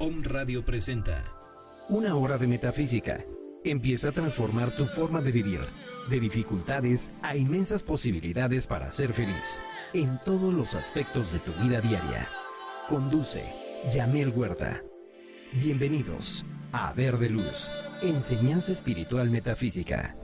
Om Radio presenta Una hora de metafísica. Empieza a transformar tu forma de vivir, de dificultades a inmensas posibilidades para ser feliz, en todos los aspectos de tu vida diaria. Conduce Yamel Huerta. Bienvenidos a Verde Luz, Enseñanza Espiritual Metafísica.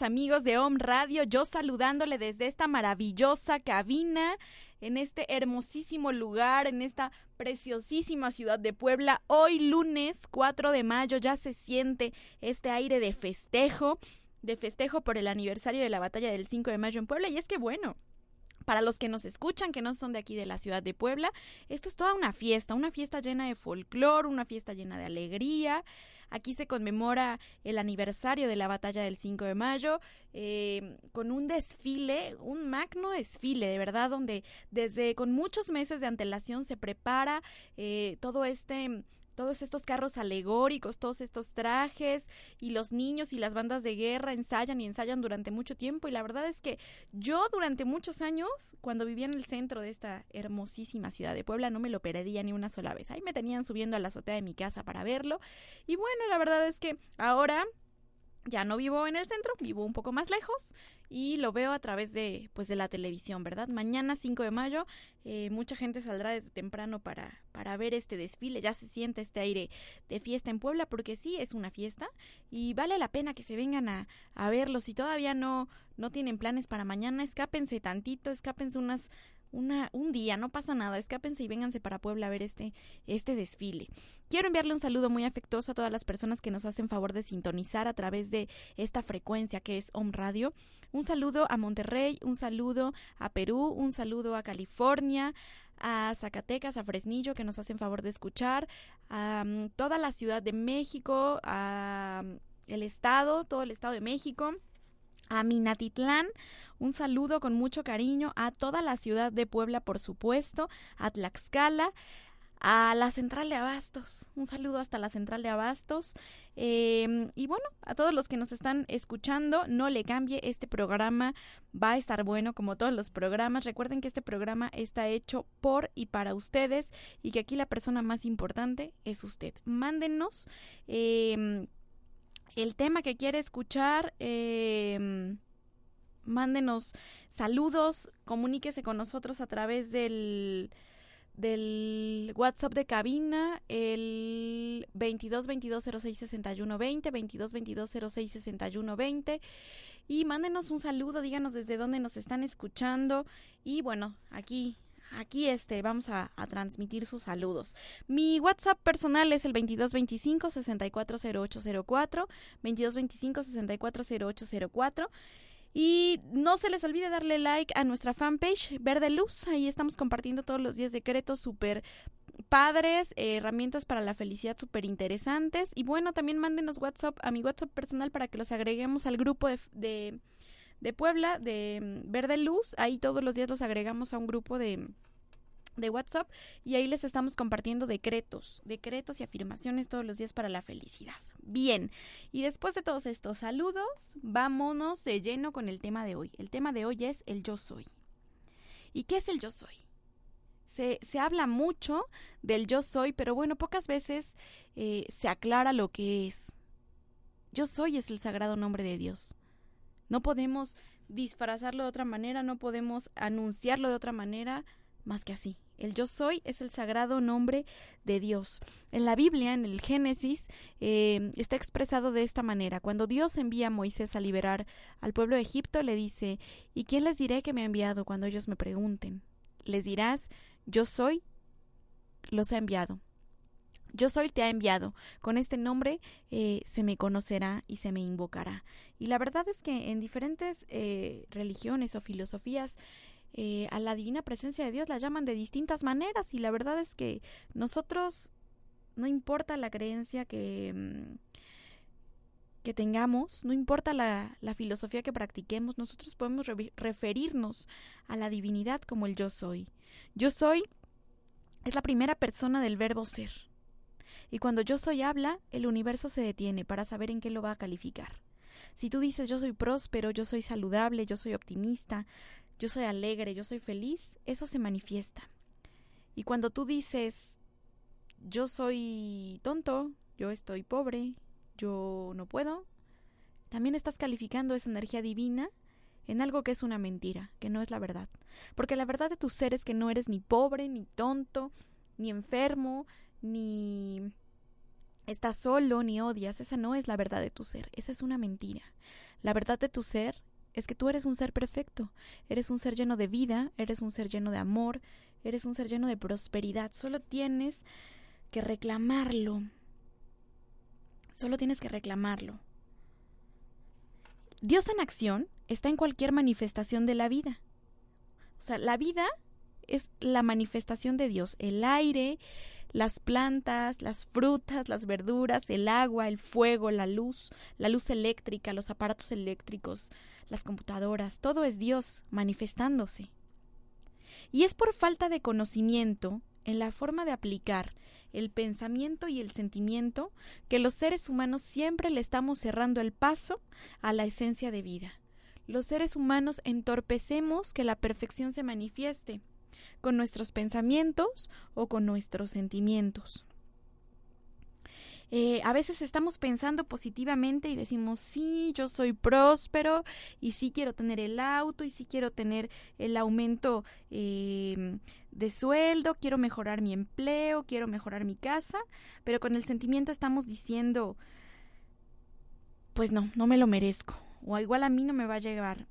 Amigos de Om Radio? Yo saludándole desde esta maravillosa cabina, en este hermosísimo lugar, en esta preciosísima ciudad de Puebla. Hoy lunes 4 de mayo ya se siente este aire de festejo, de festejo por el aniversario de la batalla del 5 de mayo en Puebla. Y es que bueno, para los que nos escuchan, que no son de aquí de la ciudad de Puebla, esto es toda una fiesta, una fiesta llena de folclor, una fiesta llena de alegría. Aquí se conmemora el aniversario de la batalla del 5 de mayo eh, con un desfile, un magno desfile, de verdad, donde desde con muchos meses de antelación se prepara eh, todo este todos estos carros alegóricos, todos estos trajes y los niños y las bandas de guerra ensayan y ensayan durante mucho tiempo y la verdad es que yo durante muchos años cuando vivía en el centro de esta hermosísima ciudad de Puebla no me lo perdía ni una sola vez. Ahí me tenían subiendo a la azotea de mi casa para verlo y bueno, la verdad es que ahora ya no vivo en el centro, vivo un poco más lejos y lo veo a través de pues de la televisión, ¿verdad? Mañana 5 de mayo eh, mucha gente saldrá desde temprano para, para ver este desfile, ya se siente este aire de fiesta en Puebla porque sí es una fiesta y vale la pena que se vengan a, a verlo, si todavía no, no tienen planes para mañana, escápense tantito, escápense unas una, un día, no pasa nada, escápense y vénganse para Puebla a ver este, este desfile. Quiero enviarle un saludo muy afectuoso a todas las personas que nos hacen favor de sintonizar a través de esta frecuencia que es Home Radio. Un saludo a Monterrey, un saludo a Perú, un saludo a California, a Zacatecas, a Fresnillo, que nos hacen favor de escuchar, a um, toda la Ciudad de México, a um, el Estado, todo el Estado de México a Minatitlán, un saludo con mucho cariño a toda la ciudad de Puebla, por supuesto, a Tlaxcala, a la central de Abastos, un saludo hasta la central de Abastos. Eh, y bueno, a todos los que nos están escuchando, no le cambie, este programa va a estar bueno como todos los programas, recuerden que este programa está hecho por y para ustedes y que aquí la persona más importante es usted, mándenos eh, el tema que quiere escuchar, eh, mándenos saludos, comuníquese con nosotros a través del del WhatsApp de cabina el 22 22 06 61 20 22 22 06 61 20 y mándenos un saludo díganos desde dónde nos están escuchando. Y bueno aquí aquí este vamos a, transmitir sus saludos. Mi WhatsApp personal es el 2225 640804, 2225 640804. Y no se les olvide darle like a nuestra fanpage Verde Luz. Ahí estamos compartiendo todos los días decretos súper padres, eh, herramientas para la felicidad súper interesantes. Y bueno, también mándenos WhatsApp a mi WhatsApp personal para que los agreguemos al grupo de de Puebla, de mm, Verde Luz. Ahí todos los días los agregamos a un grupo de de WhatsApp y ahí les estamos compartiendo decretos, decretos y afirmaciones todos los días para la felicidad. Bien, y después de todos estos saludos, vámonos de lleno con el tema de hoy. El tema de hoy es el yo soy. ¿Y qué es el yo soy? Se, se habla mucho del yo soy, pero bueno, pocas veces eh, se aclara lo que es. Yo soy es el sagrado nombre de Dios. No podemos disfrazarlo de otra manera, no podemos anunciarlo de otra manera más que así. El yo soy es el sagrado nombre de Dios. En la Biblia, en el Génesis, eh, está expresado de esta manera. Cuando Dios envía a Moisés a liberar al pueblo de Egipto, le dice, ¿y quién les diré que me ha enviado cuando ellos me pregunten? Les dirás, yo soy, los ha enviado. Yo soy te ha enviado. Con este nombre eh, se me conocerá y se me invocará. Y la verdad es que en diferentes eh, religiones o filosofías eh, a la divina presencia de Dios la llaman de distintas maneras y la verdad es que nosotros no importa la creencia que mm, que tengamos, no importa la, la, filosofía que practiquemos, nosotros podemos referirnos a la divinidad como el yo soy. Yo soy es la primera persona del verbo ser. Y cuando yo soy habla, el universo se detiene para saber en qué lo va a calificar. Si tú dices yo soy próspero, yo soy saludable, yo soy optimista, yo soy alegre, yo soy feliz, eso se manifiesta. Y cuando tú dices yo soy tonto, yo estoy pobre, yo no puedo, también estás calificando esa energía divina en algo que es una mentira, que no es la verdad. Porque la verdad de tu ser es que no eres ni pobre, ni tonto, ni enfermo, ni estás solo, ni odias. Esa no es la verdad de tu ser, esa es una mentira. La verdad de tu ser es que tú eres un ser perfecto, eres un ser lleno de vida, eres un ser lleno de amor, eres un ser lleno de prosperidad. Solo tienes que reclamarlo. Solo tienes que reclamarlo. Dios en acción está en cualquier manifestación de la vida. O sea, la vida es la manifestación de Dios. El aire, las plantas, las frutas, las verduras, el agua, el fuego, la luz, la luz eléctrica, los aparatos eléctricos, las computadoras, todo es Dios manifestándose. Y es por falta de conocimiento en la forma de aplicar el pensamiento y el sentimiento que los seres humanos siempre le estamos cerrando el paso a la esencia de vida. Los seres humanos entorpecemos que la perfección se manifieste con nuestros pensamientos o con nuestros sentimientos. Eh, a veces estamos pensando positivamente y decimos, sí, yo soy próspero y sí quiero tener el auto y sí quiero tener el aumento eh, de sueldo, quiero mejorar mi empleo, quiero mejorar mi casa, pero con el sentimiento estamos diciendo, pues no, no me lo merezco, o igual a mí no me va a llegar.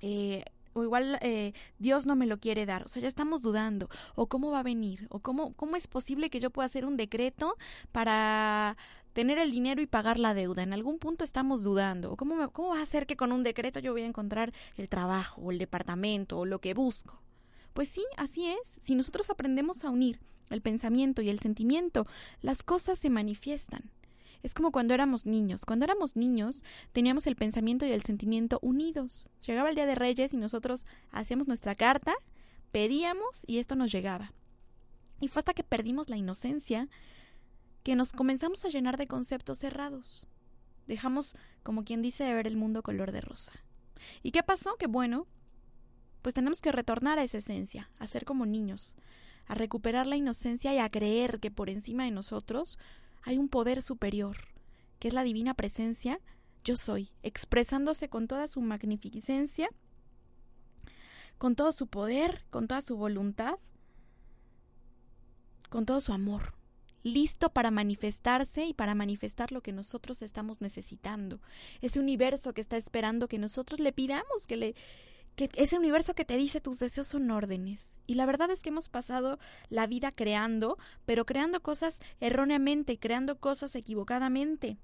Eh, o igual eh, Dios no me lo quiere dar. O sea, ya estamos dudando. O cómo va a venir. O cómo, cómo es posible que yo pueda hacer un decreto para tener el dinero y pagar la deuda. En algún punto estamos dudando. ¿O cómo, cómo va a ser que con un decreto yo voy a encontrar el trabajo, o el departamento, o lo que busco? Pues sí, así es. Si nosotros aprendemos a unir el pensamiento y el sentimiento, las cosas se manifiestan. Es como cuando éramos niños. Cuando éramos niños teníamos el pensamiento y el sentimiento unidos. Llegaba el Día de Reyes y nosotros hacíamos nuestra carta, pedíamos y esto nos llegaba. Y fue hasta que perdimos la inocencia que nos comenzamos a llenar de conceptos cerrados. Dejamos, como quien dice, de ver el mundo color de rosa. ¿Y qué pasó? Que bueno, pues tenemos que retornar a esa esencia, a ser como niños, a recuperar la inocencia y a creer que por encima de nosotros hay un poder superior, que es la divina presencia, yo soy, expresándose con toda su magnificencia, con todo su poder, con toda su voluntad, con todo su amor, listo para manifestarse y para manifestar lo que nosotros estamos necesitando. Ese universo que está esperando que nosotros le pidamos, que le que ese universo que te dice tus deseos son órdenes. Y la verdad es que hemos pasado la vida creando, pero creando cosas erróneamente, creando cosas equivocadamente.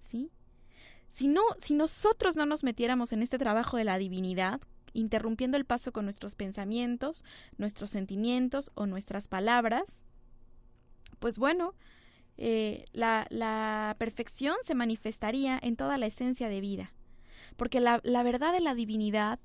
¿Sí? Si no, si nosotros no nos metiéramos en este trabajo de la divinidad, interrumpiendo el paso con nuestros pensamientos, nuestros sentimientos o nuestras palabras, pues bueno, eh, la, la, perfección se manifestaría en toda la esencia de vida. Porque la, la verdad de la divinidad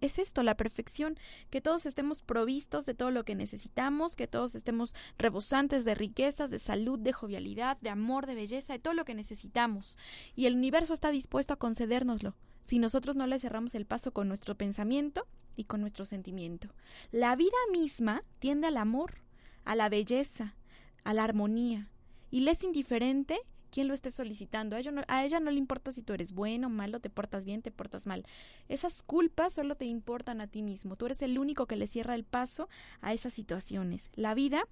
es esto, la perfección, que todos estemos provistos de todo lo que necesitamos, que todos estemos rebosantes de riquezas, de salud, de jovialidad, de amor, de belleza, de todo lo que necesitamos. Y el universo está dispuesto a concedérnoslo, si nosotros no le cerramos el paso con nuestro pensamiento y con nuestro sentimiento. La vida misma tiende al amor, a la belleza, a la armonía, y le es indiferente quién lo esté solicitando. A ella, no, le importa si tú eres bueno, malo, te portas bien, te portas mal. Esas culpas solo te importan a ti mismo. Tú eres el único que le cierra el paso a esas situaciones. La vida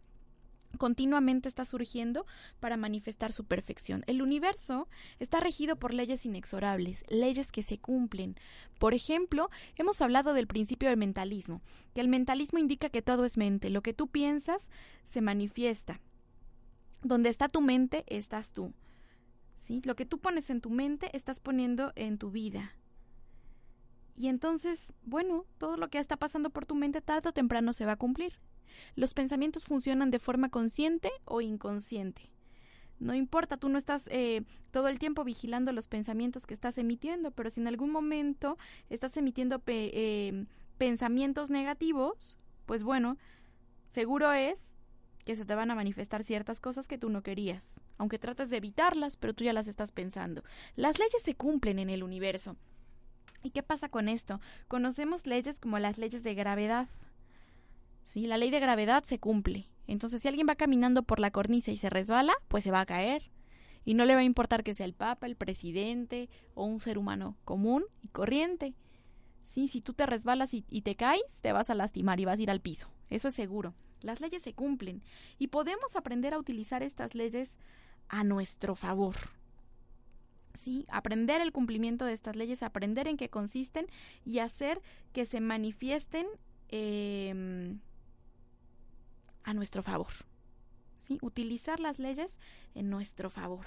continuamente está surgiendo para manifestar su perfección. El universo está regido por leyes inexorables, leyes que se cumplen. Por ejemplo, hemos hablado del principio del mentalismo, que el mentalismo indica que todo es mente, lo que tú piensas se manifiesta. Donde está tu mente, estás tú. ¿Sí? Lo que tú pones en tu mente, estás poniendo en tu vida. Y entonces, bueno, todo lo que está pasando por tu mente tarde o temprano se va a cumplir. Los pensamientos funcionan de forma consciente o inconsciente. No importa, tú no estás eh, todo el tiempo vigilando los pensamientos que estás emitiendo, pero si en algún momento estás emitiendo eh, pensamientos negativos, pues bueno, seguro es que se te van a manifestar ciertas cosas que tú no querías, aunque trates de evitarlas, pero tú ya las estás pensando. Las leyes se cumplen en el universo. ¿Y qué pasa con esto? Conocemos leyes como las leyes de gravedad. Sí, la ley de gravedad se cumple. Entonces, si alguien va caminando por la cornisa y se resbala, pues se va a caer. Y no le va a importar que sea el Papa, el presidente o un ser humano común y corriente. Sí, si tú te resbalas y, y, te caes, te vas a lastimar y vas a ir al piso. Eso es seguro. Las leyes se cumplen y podemos aprender a utilizar estas leyes a nuestro favor. Sí, aprender el cumplimiento de estas leyes, aprender en qué consisten y hacer que se manifiesten eh, a nuestro favor. ¿Sí? Utilizar las leyes en nuestro favor.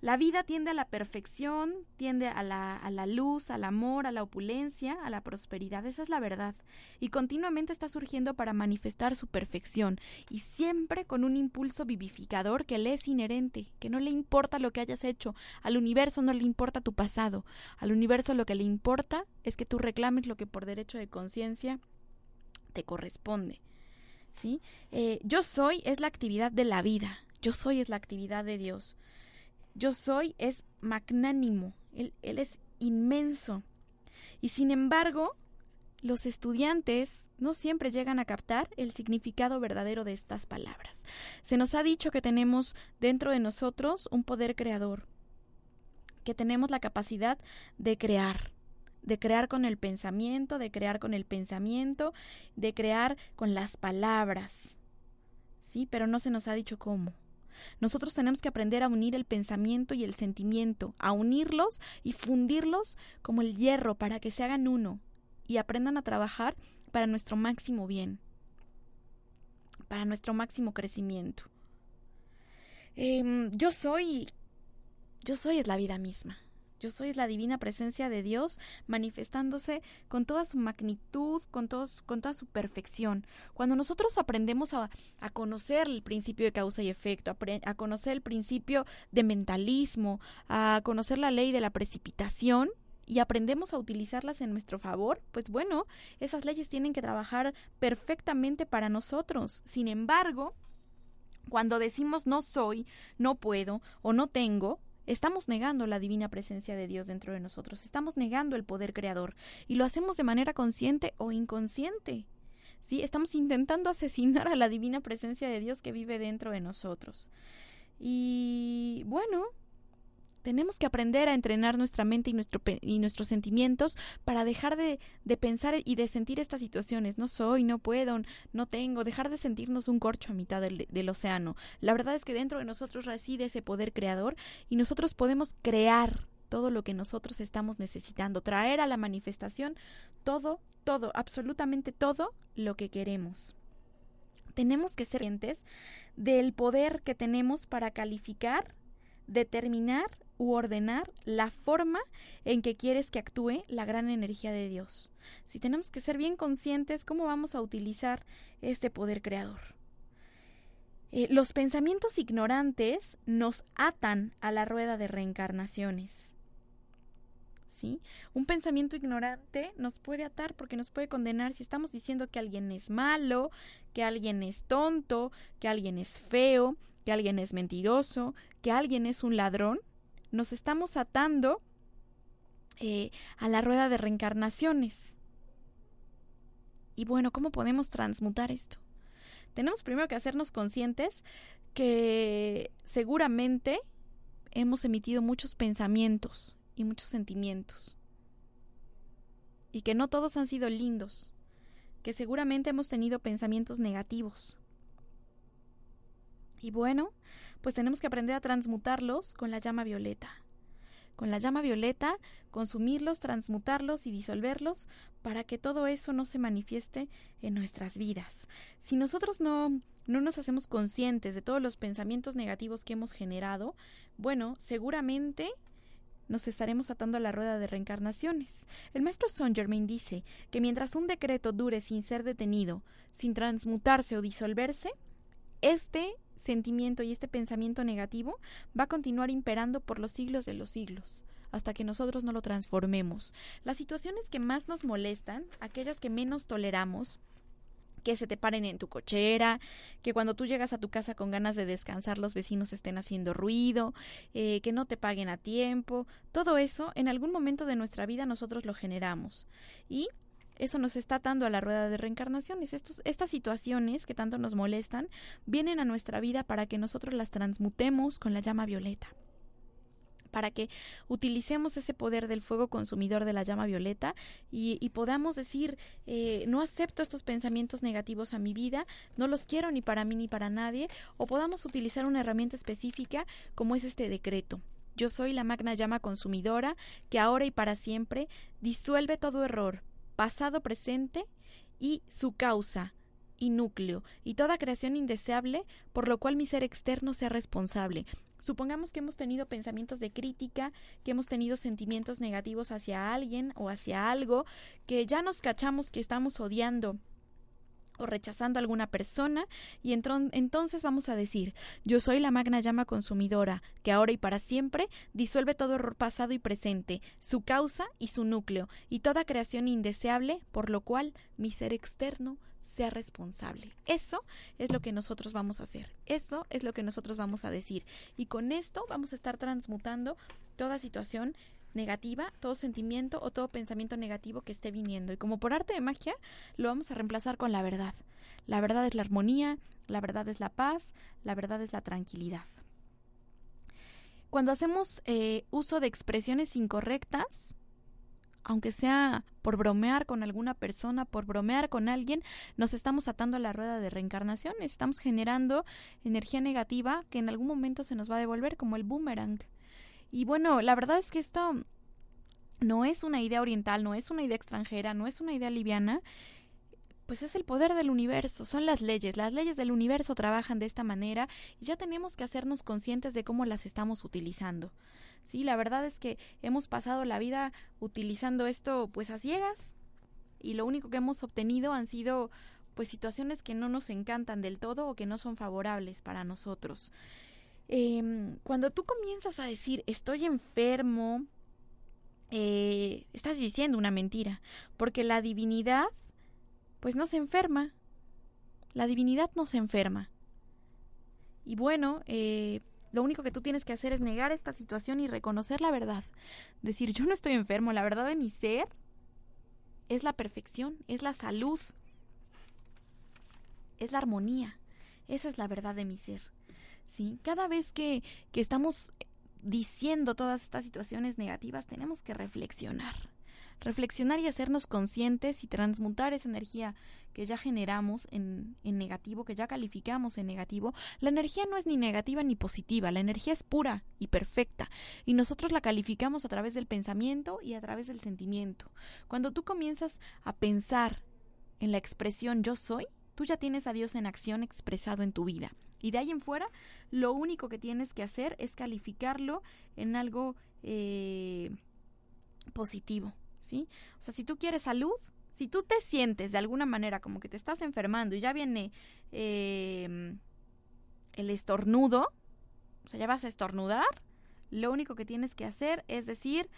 La vida tiende a la perfección, tiende a la, a la, luz, al amor, a la opulencia, a la prosperidad. Esa es la verdad. Y continuamente está surgiendo para manifestar su perfección. Y siempre con un impulso vivificador que le es inherente, que no le importa lo que hayas hecho. Al universo no le importa tu pasado. Al universo lo que le importa es que tú reclames lo que por derecho de conciencia te corresponde. ¿Sí? Eh, yo soy es la actividad de la vida. Yo soy es la actividad de Dios yo soy es magnánimo, él, él, es inmenso. Y sin embargo, los estudiantes no siempre llegan a captar el significado verdadero de estas palabras. Se nos ha dicho que tenemos dentro de nosotros un poder creador, que tenemos la capacidad de crear, de crear con el pensamiento, de crear con el pensamiento, de crear con las palabras. Sí, pero no se nos ha dicho cómo. Nosotros tenemos que aprender a unir el pensamiento y el sentimiento, a unirlos y fundirlos como el hierro para que se hagan uno y aprendan a trabajar para nuestro máximo bien, para nuestro máximo crecimiento. Eh, yo soy, yo soy es la vida misma. Yo soy la divina presencia de Dios manifestándose con toda su magnitud, con, con toda su perfección. Cuando nosotros aprendemos a, conocer el principio de causa y efecto, a conocer el principio de mentalismo, a conocer la ley de la precipitación, y aprendemos a utilizarlas en nuestro favor, pues bueno, esas leyes tienen que trabajar perfectamente para nosotros. Sin embargo, cuando decimos no soy, no puedo o no tengo, estamos negando la divina presencia de Dios dentro de nosotros, estamos negando el poder creador y lo hacemos de manera consciente o inconsciente. ¿Sí? Estamos intentando asesinar a la divina presencia de Dios que vive dentro de nosotros. Y bueno, tenemos que aprender a entrenar nuestra mente y, nuestro, y nuestros sentimientos para dejar de, de, pensar y de sentir estas situaciones. No soy, no puedo, no tengo, dejar de sentirnos un corcho a mitad del, del océano. La verdad es que dentro de nosotros reside ese poder creador y nosotros podemos crear todo lo que nosotros estamos necesitando, traer a la manifestación todo, todo, absolutamente todo lo que queremos. Tenemos que ser conscientes del poder que tenemos para calificar, determinar u ordenar la forma en que quieres que actúe la gran energía de Dios. Si tenemos que ser bien conscientes cómo vamos a utilizar este poder creador. Eh, los pensamientos ignorantes nos atan a la rueda de reencarnaciones. ¿Sí? Un pensamiento ignorante nos puede atar porque nos puede condenar si estamos diciendo que alguien es malo, que alguien es tonto, que alguien es feo, que alguien es mentiroso, que alguien es un ladrón nos estamos atando eh, a la rueda de reencarnaciones. Y bueno, ¿cómo podemos transmutar esto? Tenemos primero que hacernos conscientes que seguramente hemos emitido muchos pensamientos y muchos sentimientos. Y que no todos han sido lindos, que seguramente hemos tenido pensamientos negativos. Y bueno, pues tenemos que aprender a transmutarlos con la llama violeta. Con la llama violeta, consumirlos, transmutarlos y disolverlos para que todo eso no se manifieste en nuestras vidas. Si nosotros no, no nos hacemos conscientes de todos los pensamientos negativos que hemos generado, bueno, seguramente nos estaremos atando a la rueda de reencarnaciones. El maestro Saint Germain dice que mientras un decreto dure sin ser detenido, sin transmutarse o disolverse, este sentimiento y este pensamiento negativo va a continuar imperando por los siglos de los siglos hasta que nosotros no lo transformemos. Las situaciones que más nos molestan, aquellas que menos toleramos, que se te paren en tu cochera, que cuando tú llegas a tu casa con ganas de descansar los vecinos estén haciendo ruido, eh, que no te paguen a tiempo, todo eso en algún momento de nuestra vida nosotros lo generamos y eso nos está atando a la rueda de reencarnaciones. Estos, estas situaciones que tanto nos molestan vienen a nuestra vida para que nosotros las transmutemos con la llama violeta para que utilicemos ese poder del fuego consumidor de la llama violeta y, podamos decir, eh, no acepto estos pensamientos negativos a mi vida, no los quiero ni para mí ni para nadie, o podamos utilizar una herramienta específica como es este decreto. Yo soy la magna llama consumidora que ahora y para siempre disuelve todo error, pasado, presente y su causa, y núcleo, y toda creación indeseable, por lo cual mi ser externo sea responsable. Supongamos que hemos tenido pensamientos de crítica, que hemos tenido sentimientos negativos hacia alguien o hacia algo, que ya nos cachamos que estamos odiando o rechazando a alguna persona y entonces vamos a decir yo soy la magna llama consumidora que ahora y para siempre disuelve todo error pasado y presente, su causa y su núcleo y toda creación indeseable por lo cual mi ser externo sea responsable. Eso es lo que nosotros vamos a hacer. Eso es lo que nosotros vamos a decir. Y con esto vamos a estar transmutando toda situación negativa, todo sentimiento o todo pensamiento negativo que esté viniendo. Y como por arte de magia, lo vamos a reemplazar con la verdad. La verdad es la armonía, la verdad es la paz, la verdad es la tranquilidad. Cuando hacemos eh, uso de expresiones incorrectas, aunque sea por bromear con alguna persona, por bromear con alguien, nos estamos atando a la rueda de reencarnación, estamos generando energía negativa que en algún momento se nos va a devolver como el boomerang. Y bueno, la verdad es que esto no es una idea oriental, no es una idea extranjera, no es una idea liviana, pues es el poder del universo, son las leyes, las leyes del universo trabajan de esta manera y ya tenemos que hacernos conscientes de cómo las estamos utilizando. Sí, la verdad es que hemos pasado la vida utilizando esto pues a ciegas y lo único que hemos obtenido han sido pues situaciones que no nos encantan del todo o que no son favorables para nosotros. Em, cuando tú comienzas a decir estoy enfermo, eh, estás diciendo una mentira, porque la divinidad, pues no se enferma, la divinidad no se enferma. Y bueno, eh, lo único que tú tienes que hacer es negar esta situación y reconocer la verdad. Decir, yo no estoy enfermo, la verdad de mi ser es la perfección, es la salud, es la armonía. Esa es la verdad de mi ser. ¿Sí? Cada vez que, que estamos diciendo todas estas situaciones negativas, tenemos que reflexionar. Reflexionar y hacernos conscientes y transmutar esa energía que ya generamos en, en, negativo, que ya calificamos en negativo. La energía no es ni negativa ni positiva, la energía es pura y perfecta y nosotros la calificamos a través del pensamiento y a través del sentimiento. Cuando tú comienzas a pensar en la expresión yo soy, tú ya tienes a Dios en acción expresado en tu vida. Y de ahí en fuera, lo único que tienes que hacer es calificarlo en algo eh, positivo, ¿sí? O sea, si tú quieres salud, si tú te sientes de alguna manera como que te estás enfermando y ya viene em, el estornudo, o sea, ya vas a estornudar, lo único que tienes que hacer es decir,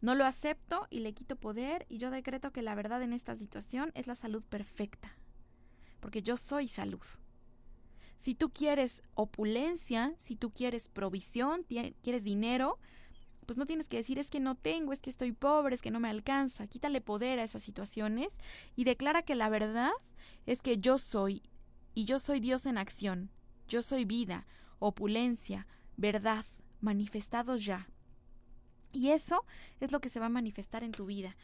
no lo acepto y le quito poder y yo decreto que la verdad en esta situación es la salud perfecta, porque yo soy salud. Si tú quieres opulencia, si tú quieres provisión, quieres dinero, pues no tienes que decir es que no tengo, es que estoy pobre, es que no me alcanza. Quítale poder a esas situaciones y declara que la verdad es que yo soy y yo soy Dios en acción. Yo soy vida, opulencia, verdad, manifestados ya. Y eso es lo que se va a manifestar en tu vida.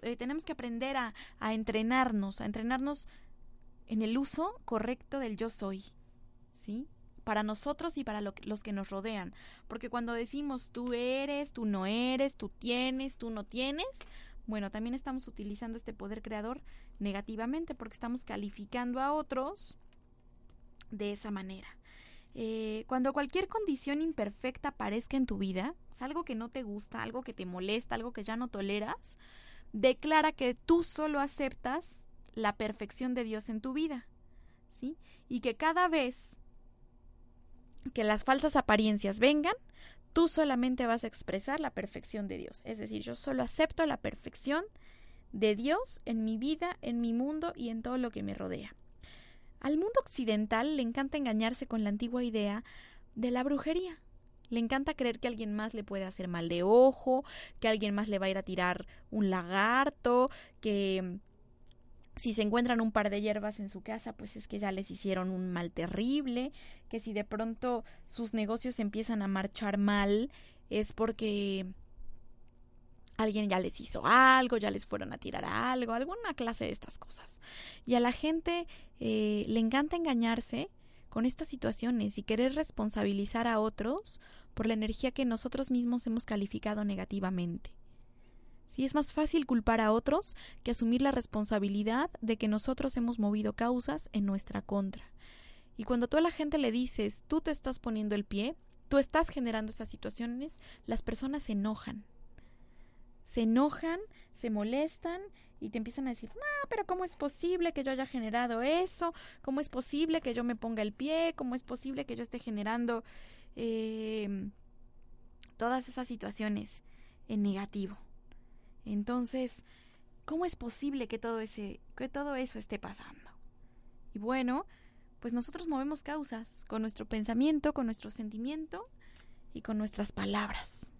Eh, tenemos que aprender a entrenarnos, a entrenarnos en el uso correcto del yo soy. ¿Sí? Para nosotros y para los que nos rodean. Porque cuando decimos tú eres, tú no eres, tú tienes, tú no tienes, bueno, también estamos utilizando este poder creador negativamente porque estamos calificando a otros de esa manera. Eh, cuando cualquier condición imperfecta aparezca en tu vida, es algo que no te gusta, algo que te molesta, algo que ya no toleras, declara que tú solo aceptas la perfección de Dios en tu vida, ¿sí? Y que cada vez que las falsas apariencias vengan, tú solamente vas a expresar la perfección de Dios. Es decir, yo solo acepto la perfección de Dios en mi vida, en mi mundo y en todo lo que me rodea. Al mundo occidental le encanta engañarse con la antigua idea de la brujería. Le encanta creer que alguien más le puede hacer mal de ojo, que alguien más le va a ir a tirar un lagarto, que si se encuentran un par de hierbas en su casa, pues es que ya les hicieron un mal terrible, que si de pronto sus negocios empiezan a marchar mal, es porque alguien ya les hizo algo, ya les fueron a tirar algo, alguna clase de estas cosas. Y a la gente eh, le encanta engañarse con estas situaciones y querer responsabilizar a otros por la energía que nosotros mismos hemos calificado negativamente. Sí, es más fácil culpar a otros que asumir la responsabilidad de que nosotros hemos movido causas en nuestra contra. Y cuando tú a la gente le dices, tú te estás poniendo el pie, tú estás generando esas situaciones, las personas se enojan. Se enojan, se molestan y te empiezan a decir, no, pero ¿cómo es posible que yo haya generado eso? ¿Cómo es posible que yo me ponga el pie? ¿Cómo es posible que yo esté generando eh, todas esas situaciones en negativo? Entonces, ¿cómo es posible que todo, ese, que todo eso esté pasando? Y bueno, pues nosotros movemos causas con nuestro pensamiento, con nuestro sentimiento y con nuestras palabras.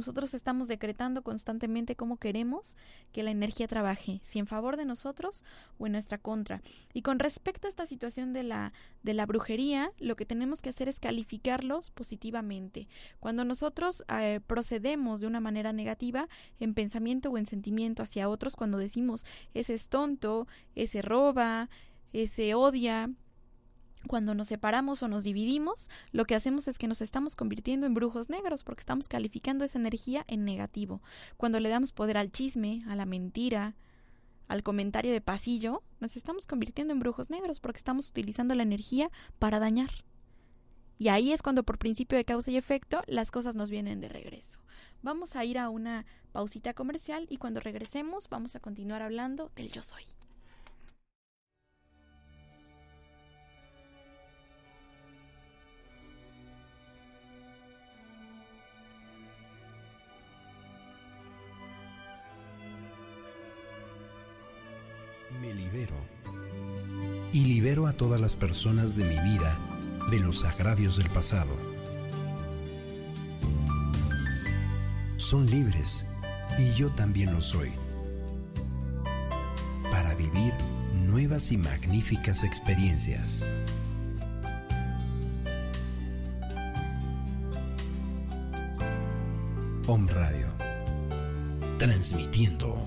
Nosotros estamos decretando constantemente cómo queremos que la energía trabaje, si en favor de nosotros o en nuestra contra. Y con respecto a esta situación de la, de la brujería, lo que tenemos que hacer es calificarlos positivamente. Cuando nosotros eh, procedemos de una manera negativa, en pensamiento o en sentimiento hacia otros, cuando decimos ese es tonto, ese roba, ese odia, cuando nos separamos o nos dividimos, lo que hacemos es que nos estamos convirtiendo en brujos negros porque estamos calificando esa energía en negativo. Cuando le damos poder al chisme, a la mentira, al comentario de pasillo, nos estamos convirtiendo en brujos negros porque estamos utilizando la energía para dañar. Y ahí es cuando por principio de causa y efecto las cosas nos vienen de regreso. Vamos a ir a una pausita comercial y cuando regresemos vamos a continuar hablando del yo soy. Me libero. Y libero a todas las personas de mi vida de los agravios del pasado. Son libres y yo también lo soy. Para vivir nuevas y magníficas experiencias. Home Radio. Transmitiendo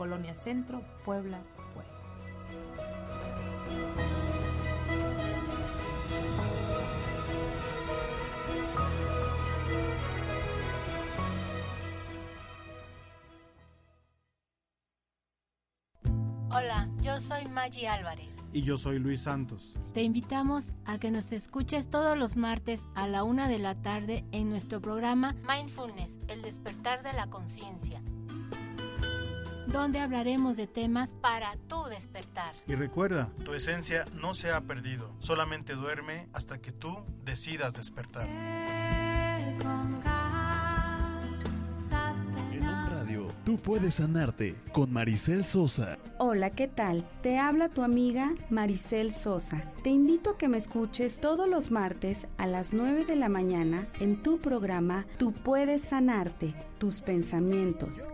Colonia Centro, Puebla, Puebla. Hola, yo soy Maggie Álvarez. Y yo soy Luis Santos. Te invitamos a que nos escuches todos los martes a la una de la tarde en nuestro programa Mindfulness, el despertar de la conciencia donde hablaremos de temas para tu despertar. Y recuerda, tu esencia no se ha perdido, solamente duerme hasta que tú decidas despertar. En un radio, tú puedes sanarte con Maricel Sosa. Hola, ¿qué tal? Te habla tu amiga Maricel Sosa. Te invito a que me escuches todos los martes a las 9 de la mañana en tu programa Tú puedes sanarte, tus pensamientos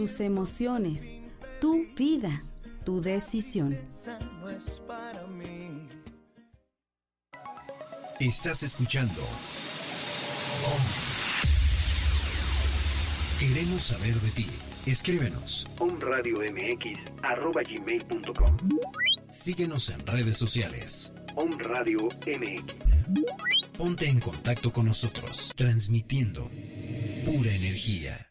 tus emociones, tu vida, tu decisión. Estás escuchando. Queremos saber de ti. Escríbenos. gmail.com Síguenos en redes sociales. Om Radio MX. Ponte en contacto con nosotros, transmitiendo pura energía.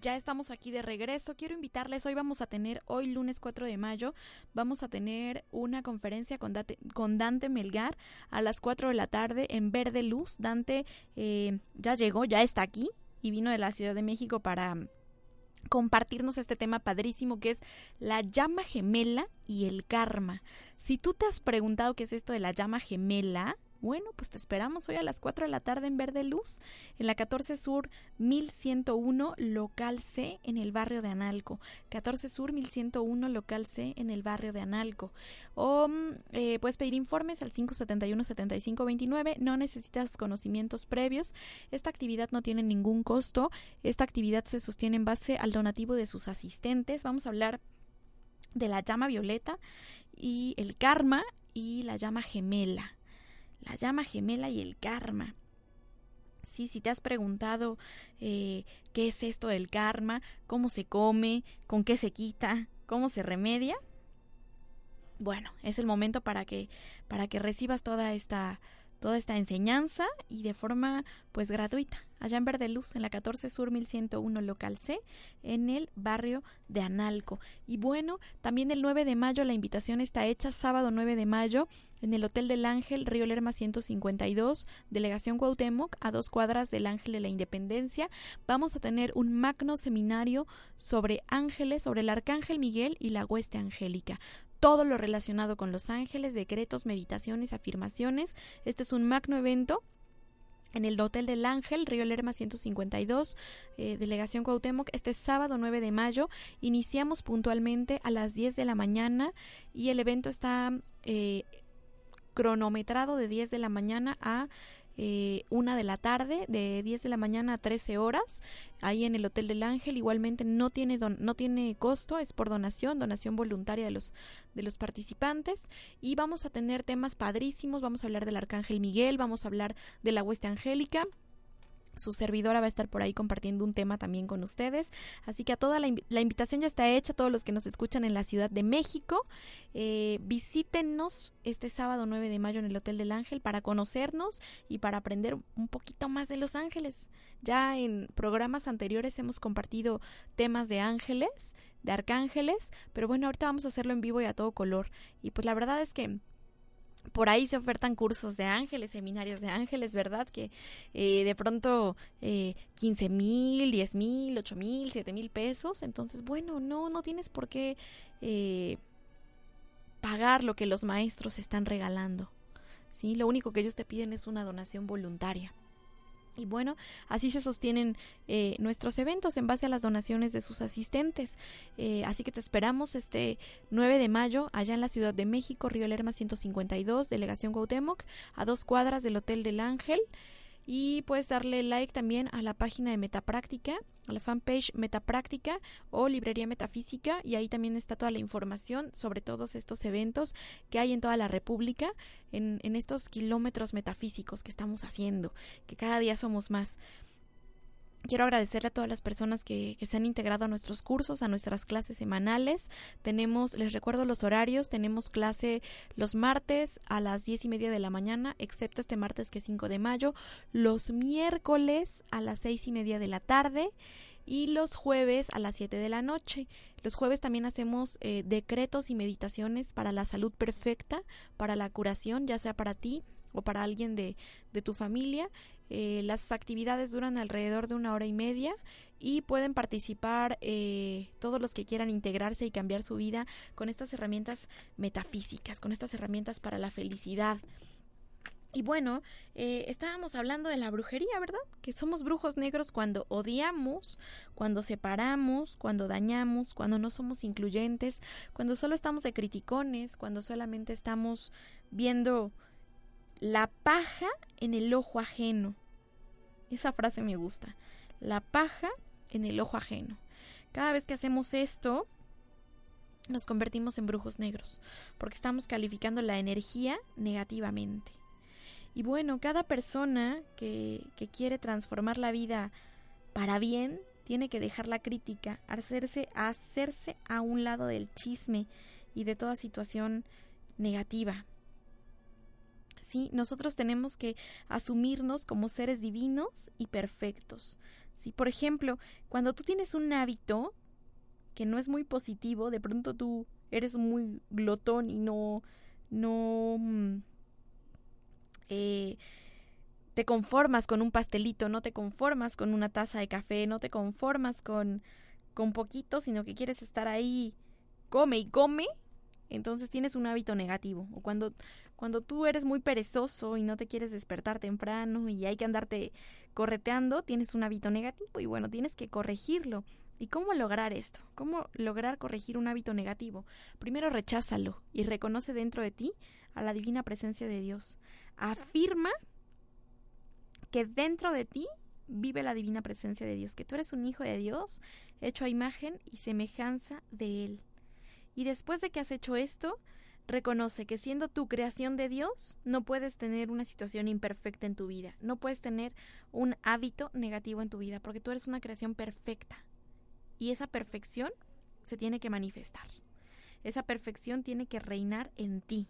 Ya estamos aquí de regreso. Quiero invitarles, hoy vamos a tener, hoy lunes 4 de mayo, vamos a tener una conferencia con Dante, con Dante Melgar a las 4 de la tarde en Verde Luz. Dante eh, ya llegó, ya está aquí y vino de la Ciudad de México para compartirnos este tema padrísimo que es la llama gemela y el karma. Si tú te has preguntado qué es esto de la llama gemela, bueno, pues te esperamos hoy a las 4 de la tarde en Verde Luz, en la 14 Sur 1101, local C, en el barrio de Analco. 14 Sur 1101, local C, en el barrio de Analco. O mm, eh, puedes pedir informes al 571-7529. No necesitas conocimientos previos. Esta actividad no tiene ningún costo. Esta actividad se sostiene en base al donativo de sus asistentes. Vamos a hablar de la llama violeta y el karma y la llama gemela la llama gemela y el karma. Sí, si te has preguntado eh, qué es esto del karma, cómo se come, con qué se quita, cómo se remedia, bueno, es el momento para que para que recibas toda esta toda esta enseñanza y de forma pues gratuita. Allá en Verde Luz, en la 14 Sur 1101 Local C, en el barrio de Analco. Y bueno, también el 9 de mayo la invitación está hecha, sábado 9 de mayo, en el Hotel del Ángel, Río Lerma 152, Delegación Cuauhtémoc, a dos cuadras del Ángel de la Independencia. Vamos a tener un magno seminario sobre ángeles, sobre el Arcángel Miguel y la hueste angélica todo lo relacionado con los ángeles, decretos, meditaciones, afirmaciones. Este es un magno evento en el Hotel del Ángel, Río Lerma 152, eh, Delegación Cuauhtémoc, este sábado 9 de mayo. Iniciamos puntualmente a las 10 de la mañana y el evento está eh, cronometrado de 10 de la mañana a eh, una de la tarde, de 10 de la mañana a 13 horas, ahí en el Hotel del Ángel. Igualmente no tiene, no tiene costo, es por donación, donación voluntaria de los, de los participantes. Y vamos a tener temas padrísimos, vamos a hablar del Arcángel Miguel, vamos a hablar de la hueste angélica su servidora va a estar por ahí compartiendo un tema también con ustedes. Así que a toda la, invitación ya está hecha, todos los que nos escuchan en la Ciudad de México, eh, visítenos este sábado 9 de mayo en el Hotel del Ángel para conocernos y para aprender un poquito más de Los Ángeles. Ya en programas anteriores hemos compartido temas de ángeles, de arcángeles, pero bueno, ahorita vamos a hacerlo en vivo y a todo color. Y pues la verdad es que por ahí se ofertan cursos de ángeles, seminarios de ángeles, ¿verdad? Que eh, de pronto eh, 15 mil, 10 mil, 8 mil, 7 mil pesos. Entonces, bueno, no, no tienes por qué eh, pagar lo que los maestros están regalando. ¿sí? Lo único que ellos te piden es una donación voluntaria. Y bueno, así se sostienen eh, nuestros eventos en base a las donaciones de sus asistentes. Eh, así que te esperamos este 9 de mayo allá en la Ciudad de México, Río Lerma 152, Delegación Cuauhtémoc, a dos cuadras del Hotel del Ángel. Y puedes darle like también a la página de Metapráctica, a la fanpage Metapráctica o Librería Metafísica. Y ahí también está toda la información sobre todos estos eventos que hay en toda la República, en, en estos kilómetros metafísicos que estamos haciendo, que cada día somos más. Quiero agradecerle a todas las personas que, se han integrado a nuestros cursos, a nuestras clases semanales. Tenemos, les recuerdo los horarios, tenemos clase los martes a las diez y media de la mañana, excepto este martes que es 5 de mayo, los miércoles a las seis y media de la tarde y los jueves a las 7 de la noche. Los jueves también hacemos eh, decretos y meditaciones para la salud perfecta, para la curación, ya sea para ti o para alguien de tu familia. Eh, las actividades duran alrededor de una hora y media y pueden participar eh, todos los que quieran integrarse y cambiar su vida con estas herramientas metafísicas, con estas herramientas para la felicidad. Y bueno, eh, estábamos hablando de la brujería, ¿verdad? Que somos brujos negros cuando odiamos, cuando separamos, cuando dañamos, cuando no somos incluyentes, cuando solo estamos de criticones, cuando solamente estamos viendo la paja en el ojo ajeno. Esa frase me gusta. La paja en el ojo ajeno. Cada vez que hacemos esto, nos convertimos en brujos negros, porque estamos calificando la energía negativamente. Y bueno, cada persona que, que quiere transformar la vida para bien, tiene que dejar la crítica, hacerse, hacerse a un lado del chisme y de toda situación negativa. ¿Sí? Nosotros tenemos que asumirnos como seres divinos y perfectos, ¿sí? Por ejemplo, cuando tú tienes un hábito que no es muy positivo, de pronto tú eres muy glotón y no, no, mm, eh, te conformas con un pastelito, no te conformas con una taza de café, no te conformas con, con poquito, sino que quieres estar ahí, come y come, entonces tienes un hábito negativo. O cuando, cuando tú eres muy perezoso y no te quieres despertar temprano y hay que andarte correteando, tienes un hábito negativo y bueno, tienes que corregirlo. ¿Y cómo lograr esto? ¿Cómo lograr corregir un hábito negativo? Primero recházalo y reconoce dentro de ti a la divina presencia de Dios. Afirma que dentro de ti vive la divina presencia de Dios, que tú eres un hijo de Dios, hecho a imagen y semejanza de Él. Y después de que has hecho esto, reconoce que siendo tu creación de Dios, no puedes tener una situación imperfecta en tu vida, no puedes tener un hábito negativo en tu vida, porque tú eres una creación perfecta. Y esa perfección se tiene que manifestar. Esa perfección tiene que reinar en ti.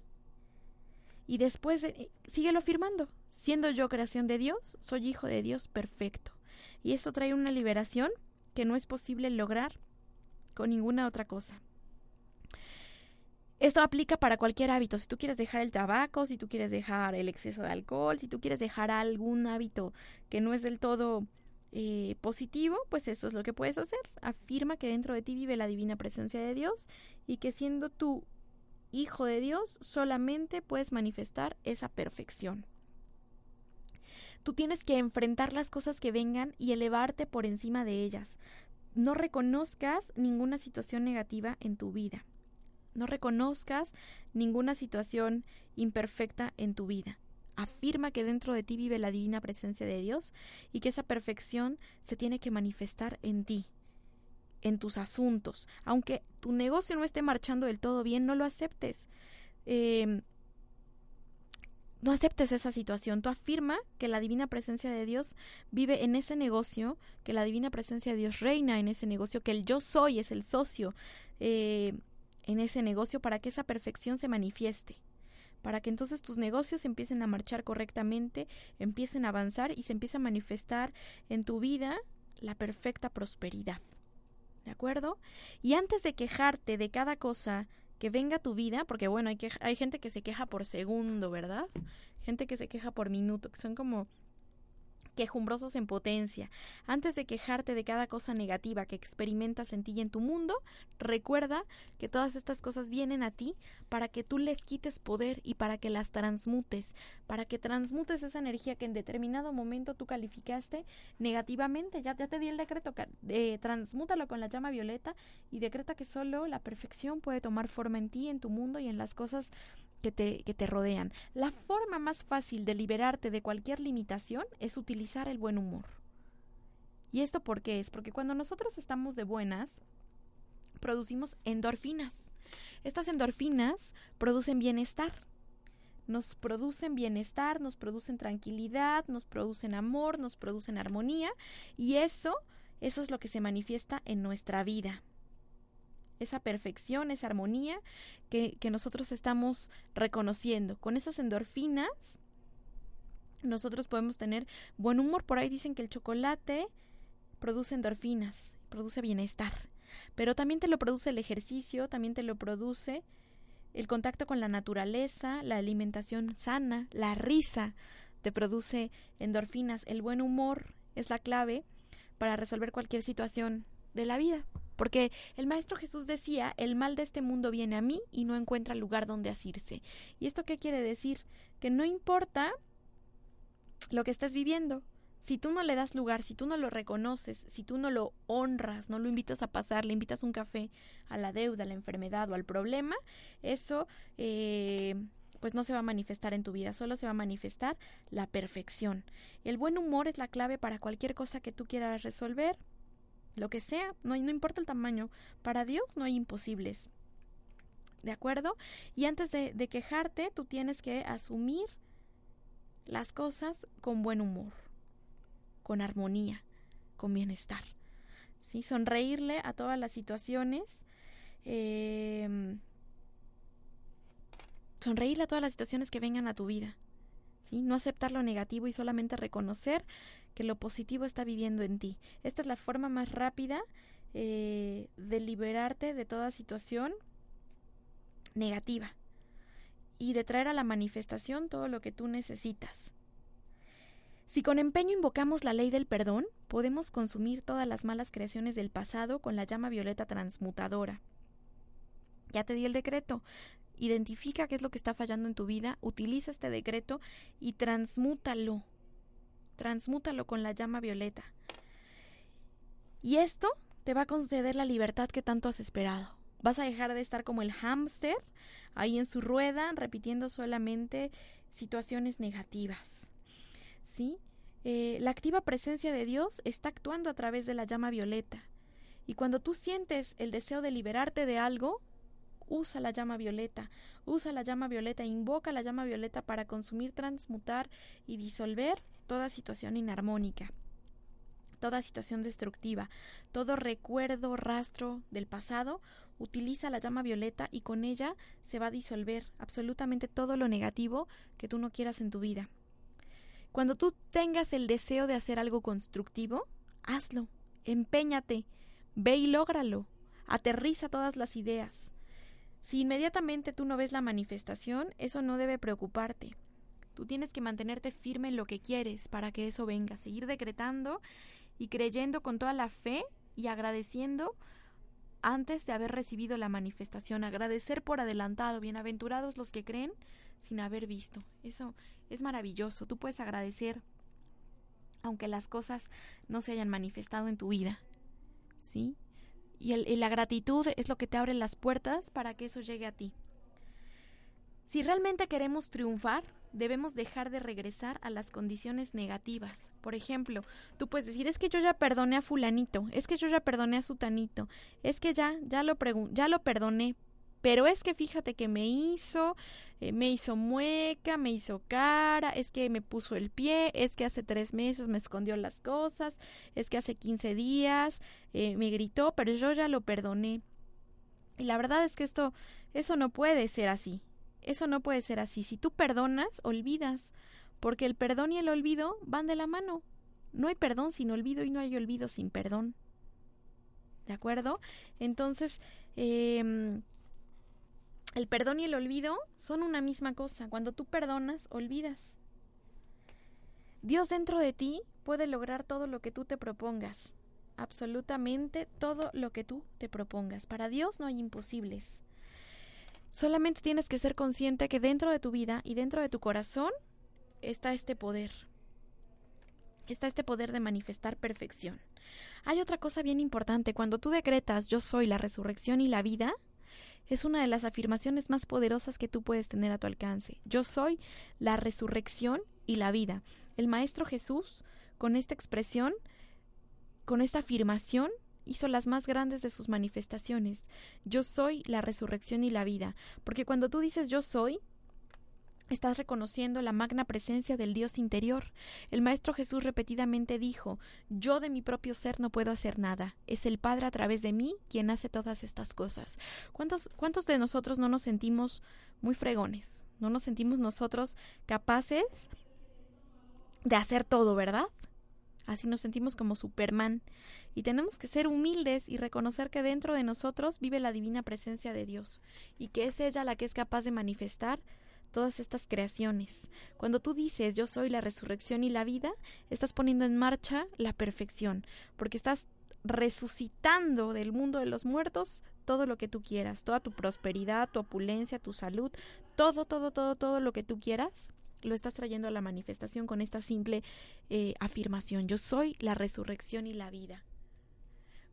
Y después eh, síguelo afirmando. Siendo yo creación de Dios, soy hijo de Dios perfecto. Y eso trae una liberación que no es posible lograr con ninguna otra cosa. Esto aplica para cualquier hábito. Si tú quieres dejar el tabaco, si tú quieres dejar el exceso de alcohol, si tú quieres dejar algún hábito que no es del todo eh, positivo, pues eso es lo que puedes hacer. Afirma que dentro de ti vive la divina presencia de Dios y que siendo tú hijo de Dios solamente puedes manifestar esa perfección. Tú tienes que enfrentar las cosas que vengan y elevarte por encima de ellas. No reconozcas ninguna situación negativa en tu vida no reconozcas ninguna situación imperfecta en tu vida. Afirma que dentro de ti vive la divina presencia de Dios y que esa perfección se tiene que manifestar en ti, en tus asuntos. Aunque tu negocio no esté marchando del todo bien, no lo aceptes. Em, no aceptes esa situación. Tú afirma que la divina presencia de Dios vive en ese negocio, que la divina presencia de Dios reina en ese negocio, que el yo soy es el socio. Eh, en ese negocio para que esa perfección se manifieste, para que entonces tus negocios empiecen a marchar correctamente, empiecen a avanzar y se empiece a manifestar en tu vida la perfecta prosperidad. ¿De acuerdo? Y antes de quejarte de cada cosa que venga a tu vida, porque bueno, hay, que, hay gente que se queja por segundo, ¿verdad? Gente que se queja por minuto, que son como quejumbrosos en potencia. Antes de quejarte de cada cosa negativa que experimentas en ti y en tu mundo, recuerda que todas estas cosas vienen a ti para que tú les quites poder y para que las transmutes, para que transmutes esa energía que en determinado momento tú calificaste negativamente. Ya, ya te di el decreto, eh, transmútalo con la llama violeta y decreta que solo la perfección puede tomar forma en ti, en tu mundo y en las cosas que te, que te rodean. La forma más fácil de liberarte de cualquier limitación es utilizar el buen humor. ¿Y esto por qué es? Porque cuando nosotros estamos de buenas, producimos endorfinas. Estas endorfinas producen bienestar. Nos producen bienestar, nos producen tranquilidad, nos producen amor, nos producen armonía y eso, eso es lo que se manifiesta en nuestra vida esa perfección, esa armonía que, que nosotros estamos reconociendo. Con esas endorfinas, nosotros podemos tener buen humor. Por ahí dicen que el chocolate produce endorfinas, produce bienestar. Pero también te lo produce el ejercicio, también te lo produce el contacto con la naturaleza, la alimentación sana, la risa, te produce endorfinas. El buen humor es la clave para resolver cualquier situación de la vida. Porque el Maestro Jesús decía, el mal de este mundo viene a mí y no encuentra lugar donde asirse. ¿Y esto qué quiere decir? Que no importa lo que estés viviendo. Si tú no le das lugar, si tú no lo reconoces, si tú no lo honras, no lo invitas a pasar, le invitas un café a la deuda, a la enfermedad o al problema, eso eh, pues no se va a manifestar en tu vida, solo se va a manifestar la perfección. El buen humor es la clave para cualquier cosa que tú quieras resolver lo que sea, no, no importa el tamaño, para Dios no hay imposibles. ¿De acuerdo? Y antes de, quejarte, tú tienes que asumir las cosas con buen humor, con armonía, con bienestar. ¿Sí? Sonreírle a todas las situaciones. Eh, sonreírle a todas las situaciones que vengan a tu vida. ¿sí? No aceptar lo negativo y solamente reconocer que lo positivo está viviendo en ti. Esta es la forma más rápida eh, de liberarte de toda situación negativa y de traer a la manifestación todo lo que tú necesitas. Si con empeño invocamos la ley del perdón, podemos consumir todas las malas creaciones del pasado con la llama violeta transmutadora. Ya te di el decreto. Identifica qué es lo que está fallando en tu vida, utiliza este decreto y transmútalo. Transmútalo con la llama violeta. Y esto te va a conceder la libertad que tanto has esperado. Vas a dejar de estar como el hámster ahí en su rueda, repitiendo solamente situaciones negativas. ¿Sí? Eh, la activa presencia de Dios está actuando a través de la llama violeta. Y cuando tú sientes el deseo de liberarte de algo, usa la llama violeta, usa la llama violeta, invoca la llama violeta para consumir, transmutar y disolver toda situación inarmónica, toda situación destructiva, todo recuerdo, rastro del pasado, utiliza la llama violeta y con ella se va a disolver absolutamente todo lo negativo que tú no quieras en tu vida. Cuando tú tengas el deseo de hacer algo constructivo, hazlo, empeñate, ve y lógralo, aterriza todas las ideas. Si inmediatamente tú no ves la manifestación, eso no debe preocuparte. Tú tienes que mantenerte firme en lo que quieres para que eso venga, seguir decretando y creyendo con toda la fe y agradeciendo antes de haber recibido la manifestación, agradecer por adelantado, bienaventurados los que creen sin haber visto. Eso es maravilloso, tú puedes agradecer aunque las cosas no se hayan manifestado en tu vida. ¿Sí? Y, y la gratitud es lo que te abre las puertas para que eso llegue a ti. Si realmente queremos triunfar, debemos dejar de regresar a las condiciones negativas. Por ejemplo, tú puedes decir, es que yo ya perdoné a fulanito, es que yo ya perdoné a sutanito, es que ya, ya lo, ya lo perdoné, pero es que fíjate que me hizo, eh, me hizo mueca, me hizo cara, es que me puso el pie, es que hace tres meses me escondió las cosas, es que hace quince días eh, me gritó, pero yo ya lo perdoné. Y la verdad es que esto, eso no puede ser así. Eso no puede ser así. Si tú perdonas, olvidas, porque el perdón y el olvido van de la mano. No hay perdón sin olvido y no hay olvido sin perdón. ¿De acuerdo? Entonces, eh, el perdón y el olvido son una misma cosa. Cuando tú perdonas, olvidas. Dios dentro de ti puede lograr todo lo que tú te propongas. Absolutamente todo lo que tú te propongas. Para Dios no hay imposibles. Solamente tienes que ser consciente que dentro de tu vida y dentro de tu corazón está este poder. Está este poder de manifestar perfección. Hay otra cosa bien importante. Cuando tú decretas yo soy la resurrección y la vida, es una de las afirmaciones más poderosas que tú puedes tener a tu alcance. Yo soy la resurrección y la vida. El Maestro Jesús, con esta expresión, con esta afirmación, hizo las más grandes de sus manifestaciones. Yo soy la resurrección y la vida, porque cuando tú dices yo soy, Estás reconociendo la magna presencia del Dios interior. El Maestro Jesús repetidamente dijo Yo de mi propio ser no puedo hacer nada. Es el Padre a través de mí quien hace todas estas cosas. ¿Cuántos, cuántos de nosotros no nos sentimos muy fregones? ¿No nos sentimos nosotros capaces de hacer todo, verdad? Así nos sentimos como Superman. Y tenemos que ser humildes y reconocer que dentro de nosotros vive la divina presencia de Dios y que es ella la que es capaz de manifestar todas estas creaciones. Cuando tú dices yo soy la resurrección y la vida, estás poniendo en marcha la perfección, porque estás resucitando del mundo de los muertos todo lo que tú quieras, toda tu prosperidad, tu opulencia, tu salud, todo, todo, todo, todo lo que tú quieras, lo estás trayendo a la manifestación con esta simple eh, afirmación. Yo soy la resurrección y la vida.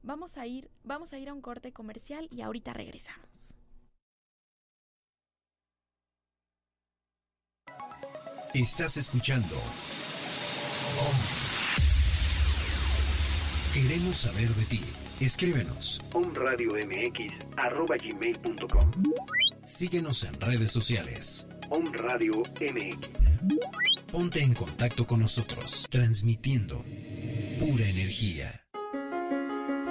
Vamos a ir, vamos a ir a un corte comercial y ahorita regresamos. Estás escuchando. Queremos saber de ti. Escríbenos. omradiomx.com Síguenos en redes sociales. Om Radio MX. Ponte en contacto con nosotros, transmitiendo pura energía.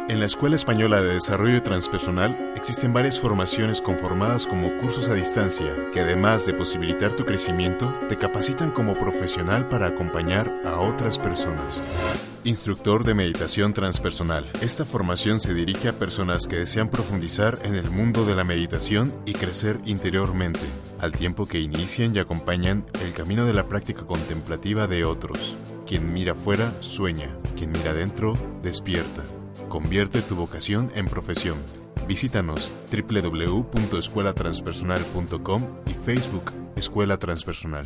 En la Escuela Española de Desarrollo Transpersonal existen varias formaciones conformadas como cursos a distancia que además de posibilitar tu crecimiento, te capacitan como profesional para acompañar a otras personas. Instructor de Meditación Transpersonal. Esta formación se dirige a personas que desean profundizar en el mundo de la meditación y crecer interiormente, al tiempo que inician y acompañan el camino de la práctica contemplativa de otros. Quien mira fuera, sueña. Quien mira adentro, despierta. Convierte tu vocación en profesión. Visítanos www.escuelatranspersonal.com y Facebook Escuela Transpersonal.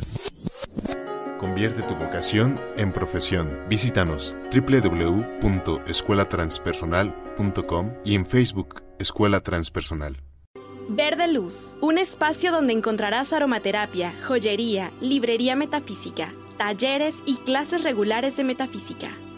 Convierte tu vocación en profesión. Visítanos www.escuelatranspersonal.com y en Facebook Escuela Transpersonal. Verde Luz, un espacio donde encontrarás aromaterapia, joyería, librería metafísica, talleres y clases regulares de metafísica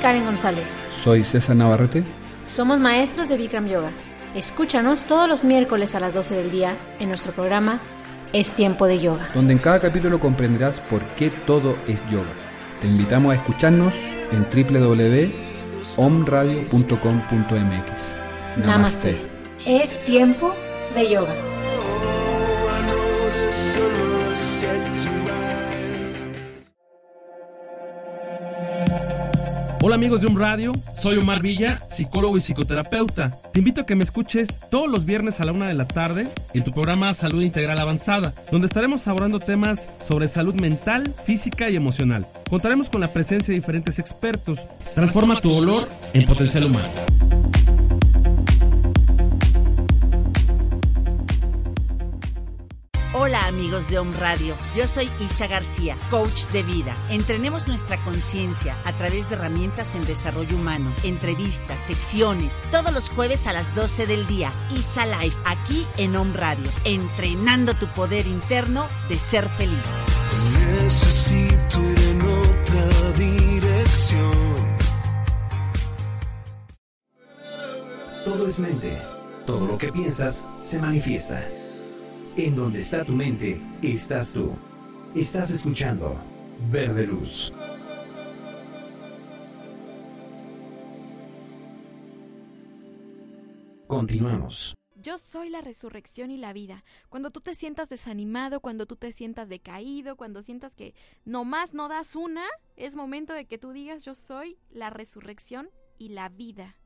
Karen González. Soy César Navarrete. Somos maestros de Bikram Yoga. Escúchanos todos los miércoles a las 12 del día en nuestro programa Es Tiempo de Yoga. Donde en cada capítulo comprenderás por qué todo es yoga. Te invitamos a escucharnos en www.omradio.com.mx. Namaste. Es Tiempo de Yoga. Hola amigos de un radio, soy Omar Villa, psicólogo y psicoterapeuta. Te invito a que me escuches todos los viernes a la una de la tarde en tu programa Salud Integral Avanzada, donde estaremos abordando temas sobre salud mental, física y emocional. Contaremos con la presencia de diferentes expertos. Transforma tu dolor en potencial humano. Amigos de Home Radio, yo soy Isa García, coach de vida. Entrenemos nuestra conciencia a través de herramientas en desarrollo humano, entrevistas, secciones, todos los jueves a las 12 del día. Isa Life, aquí en Home Radio, entrenando tu poder interno de ser feliz. Necesito ir en otra dirección. Todo es mente. Todo lo que piensas se manifiesta. En donde está tu mente, estás tú. Estás escuchando Verde Luz. Continuamos. Yo soy la resurrección y la vida. Cuando tú te sientas desanimado, cuando tú te sientas decaído, cuando sientas que nomás no das una, es momento de que tú digas yo soy la resurrección y la vida.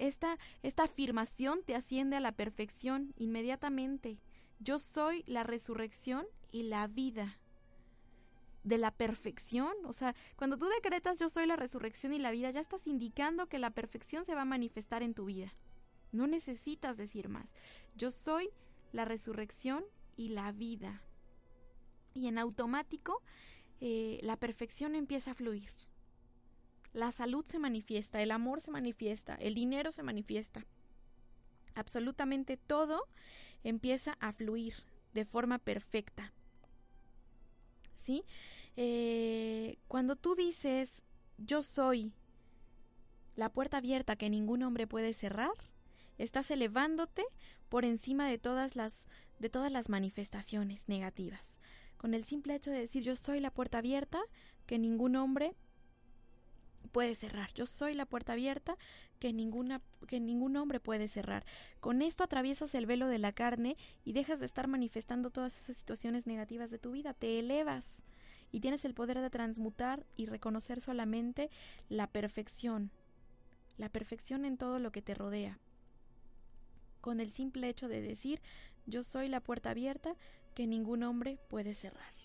Esta, esta afirmación te asciende a la perfección inmediatamente. Yo soy la resurrección y la vida. De la perfección, o sea, cuando tú decretas yo soy la resurrección y la vida, ya estás indicando que la perfección se va a manifestar en tu vida. No necesitas decir más. Yo soy la resurrección y la vida. Y en automático, eh, la perfección empieza a fluir. La salud se manifiesta, el amor se manifiesta, el dinero se manifiesta. Absolutamente todo empieza a fluir de forma perfecta. ¿Sí? Eh, cuando tú dices, yo soy la puerta abierta que ningún hombre puede cerrar, estás elevándote por encima de todas las de todas las manifestaciones negativas. Con el simple hecho de decir yo soy la puerta abierta que ningún hombre puede cerrar. Yo soy la puerta abierta que ninguna que ningún hombre puede cerrar. Con esto atraviesas el velo de la carne y dejas de estar manifestando todas esas situaciones negativas de tu vida, te elevas y tienes el poder de transmutar y reconocer solamente la perfección, la perfección en todo lo que te rodea con el simple hecho de decir yo soy la puerta abierta que ningún hombre puede cerrar.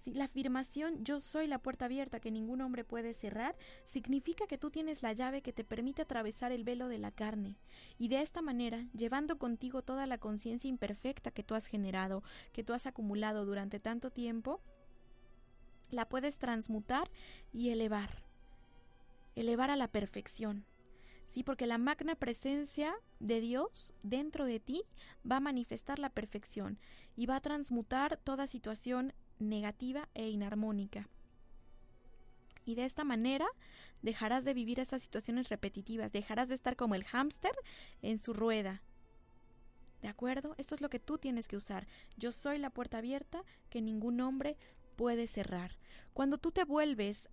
Si la afirmación yo soy la puerta abierta que ningún hombre puede cerrar significa que tú tienes la llave que te permite atravesar el velo de la carne y de esta manera, llevando contigo toda la conciencia imperfecta que tú has generado, que tú has acumulado durante tanto tiempo, la puedes transmutar y elevar. Elevar a la perfección. Sí, porque la magna presencia de Dios dentro de ti va a manifestar la perfección y va a transmutar toda situación negativa e inarmónica. Y de esta manera dejarás de vivir esas situaciones repetitivas, dejarás de estar como el hámster en su rueda. ¿De acuerdo? Esto es lo que tú tienes que usar. Yo soy la puerta abierta que ningún hombre puede cerrar. Cuando tú te vuelves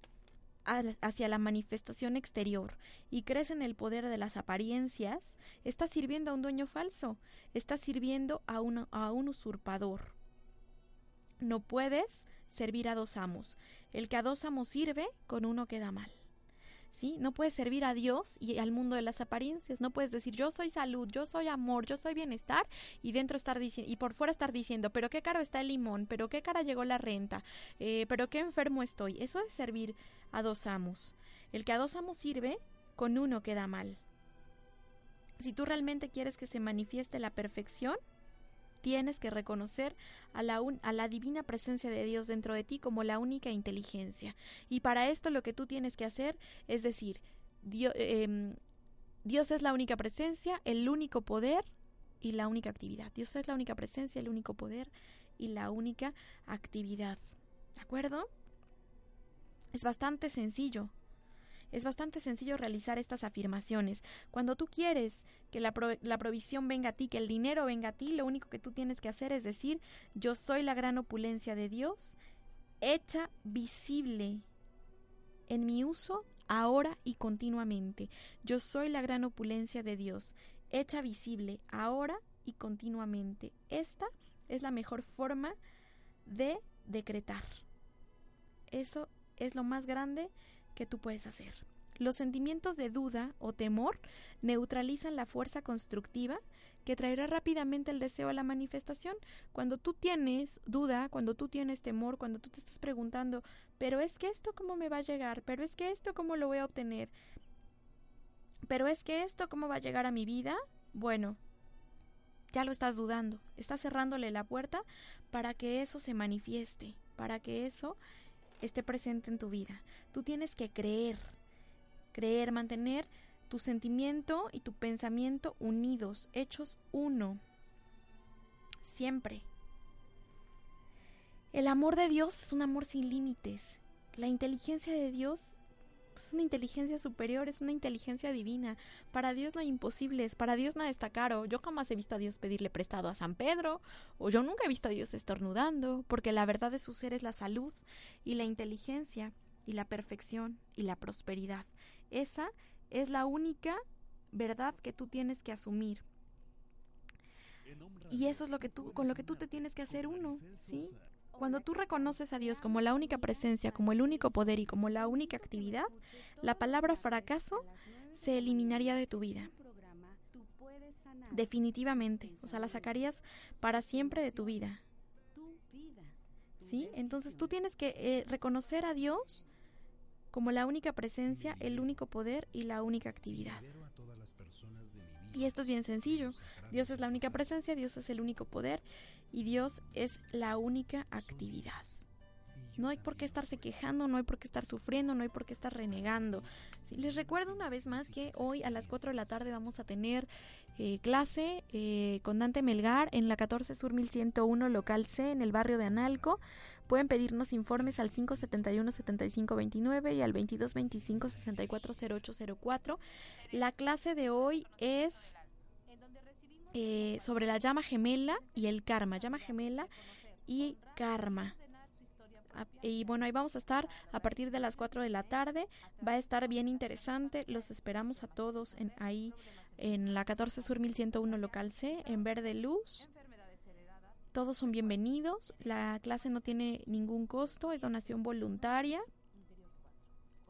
hacia la manifestación exterior y crees en el poder de las apariencias, estás sirviendo a un dueño falso, estás sirviendo a un, a un usurpador. No puedes servir a dos amos. El que a dos amos sirve, con uno queda mal. ¿Sí? No puedes servir a Dios y al mundo de las apariencias. No puedes decir yo soy salud, yo soy amor, yo soy bienestar y dentro estar diciendo y por fuera estar diciendo, pero qué caro está el limón, pero qué cara llegó la renta, eh, pero qué enfermo estoy. Eso es servir a dos amos. El que a dos amos sirve, con uno queda mal. Si tú realmente quieres que se manifieste la perfección, tienes que reconocer a la, a la divina presencia de Dios dentro de ti como la única inteligencia. Y para esto lo que tú tienes que hacer es decir, Dios, em, Dios es la única presencia, el único poder y la única actividad. Dios es la única presencia, el único poder y la única actividad. ¿De acuerdo? Es bastante sencillo. Es bastante sencillo realizar estas afirmaciones. Cuando tú quieres que la, provisión venga a ti, que el dinero venga a ti, lo único que tú tienes que hacer es decir, yo soy la gran opulencia de Dios, hecha visible en mi uso ahora y continuamente. Yo soy la gran opulencia de Dios, hecha visible ahora y continuamente. Esta es la mejor forma de decretar. Eso es lo más grande que tú puedes hacer. Los sentimientos de duda o temor neutralizan la fuerza constructiva que traerá rápidamente el deseo a la manifestación. Cuando tú tienes duda, cuando tú tienes temor, cuando tú te estás preguntando, pero es que esto cómo me va a llegar, pero es que esto cómo lo voy a obtener, pero es que esto cómo va a llegar a mi vida, bueno, ya lo estás dudando, estás cerrándole la puerta para que eso se manifieste, para que eso esté presente en tu vida. Tú tienes que creer, creer, mantener tu sentimiento y tu pensamiento unidos, hechos uno. Siempre. El amor de Dios es un amor sin límites. La inteligencia de Dios es una inteligencia superior, es una inteligencia divina. Para Dios no hay imposibles, para Dios nada está caro. Yo jamás he visto a Dios pedirle prestado a San Pedro, o yo nunca he visto a Dios estornudando, porque la verdad de su ser es la salud y la inteligencia y la perfección y la prosperidad. Esa es la única verdad que tú tienes que asumir. Y eso es lo que tú, con lo que tú te tienes que hacer uno, ¿sí? Cuando tú reconoces a Dios como la única presencia, como el único poder y como la única actividad, la palabra fracaso se eliminaría de tu vida. Definitivamente. O sea, la sacarías para siempre de tu vida. ¿Sí? Entonces tú tienes que eh, reconocer a Dios como la única presencia, el único poder y la única actividad. Y esto es bien sencillo. Dios es la única presencia, Dios es el único poder y Dios es la única actividad. No hay por qué estarse quejando, no hay por qué estar sufriendo, no hay por qué estar renegando. les recuerdo una vez más que hoy a las 4 de la tarde vamos a tener eh, clase eh, con Dante Melgar en la 14 Sur 1101 local C en el barrio de Analco. Pueden pedirnos informes al 571-7529 y al 2225-640804. La clase de hoy es eh, sobre la llama gemela y el karma. Llama gemela y karma. Y bueno, ahí vamos a estar a partir de las 4 de la tarde. Va a estar bien interesante. Los esperamos a todos en, ahí en la 14 Sur 1101 local C, en Verde Luz todos son bienvenidos. La clase no tiene ningún costo, es donación voluntaria.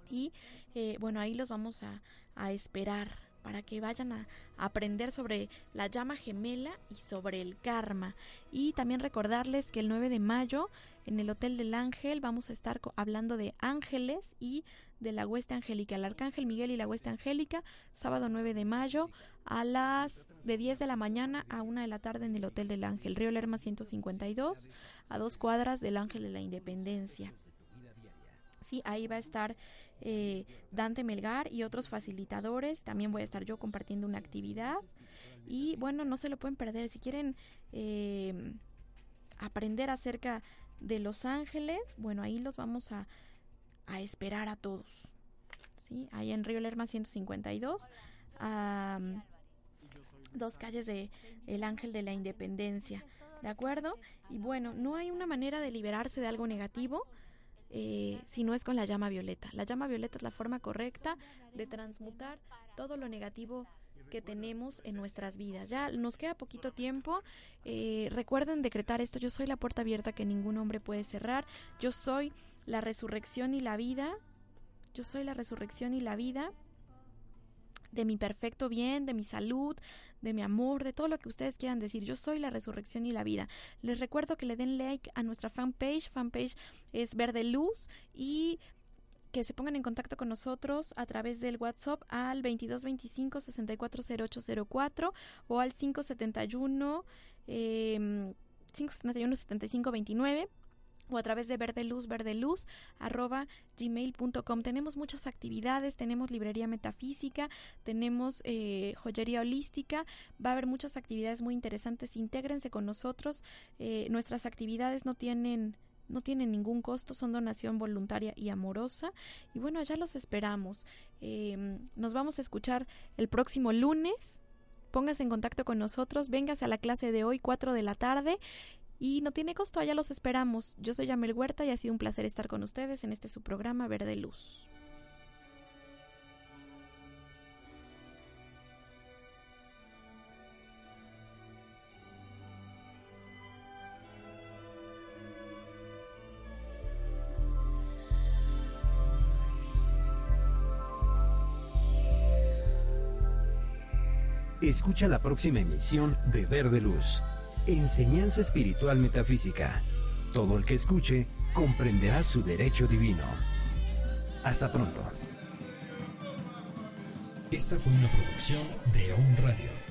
Y eh, bueno, ahí los vamos a, a esperar para que vayan a aprender sobre la llama gemela y sobre el karma. Y también recordarles que el 9 de mayo en el Hotel del Ángel vamos a estar hablando de ángeles y de la hueste angélica, el Arcángel Miguel y la hueste angélica, sábado 9 de mayo a las de 10 de la mañana a 1 de la tarde en el Hotel del Ángel, Río Lerma 152, a dos cuadras del Ángel de la Independencia. Sí, ahí va a estar eh, Dante Melgar y otros facilitadores. También voy a estar yo compartiendo una actividad. Y bueno, no se lo pueden perder. Si quieren eh, aprender acerca de Los Ángeles, bueno, ahí los vamos a, a esperar a todos. ¿sí? Ahí en Río Lerma 152, a dos calles de El Ángel de la Independencia. ¿De acuerdo? Y bueno, no hay una manera de liberarse de algo negativo eh, si no es con la llama violeta. La llama violeta es la forma correcta de transmutar todo lo negativo que tenemos en nuestras vidas. Ya nos queda poquito tiempo. Eh, recuerden decretar esto. Yo soy la puerta abierta que ningún hombre puede cerrar. Yo soy la resurrección y la vida. Yo soy la resurrección y la vida de mi perfecto bien, de mi salud, de mi amor, de todo lo que ustedes quieran decir. Yo soy la resurrección y la vida. Les recuerdo que le den like a nuestra fanpage. Fanpage es Verde Luz y que se pongan en contacto con nosotros a través del WhatsApp al 2225 640804 o al 571 eh, 571 7529 o a través de Verde Luz, Verde Luz, arroba gmail.com. Tenemos muchas actividades, tenemos librería metafísica, tenemos eh, joyería holística, va a haber muchas actividades muy interesantes, intégrense con nosotros, eh, nuestras actividades no tienen no tienen ningún costo, son donación voluntaria y amorosa. Y bueno, allá los esperamos. Eh, nos vamos a escuchar el próximo lunes. Póngase en contacto con nosotros, véngase a la clase de hoy, 4 de la tarde, y no tiene costo, allá los esperamos. Yo soy Yamel Huerta y ha sido un placer estar con ustedes en este su programa Verde Luz. Escucha la próxima emisión de Verde Luz. Enseñanza Espiritual Metafísica. Todo el que escuche comprenderá su derecho divino. Hasta pronto. Esta fue una producción de On Radio.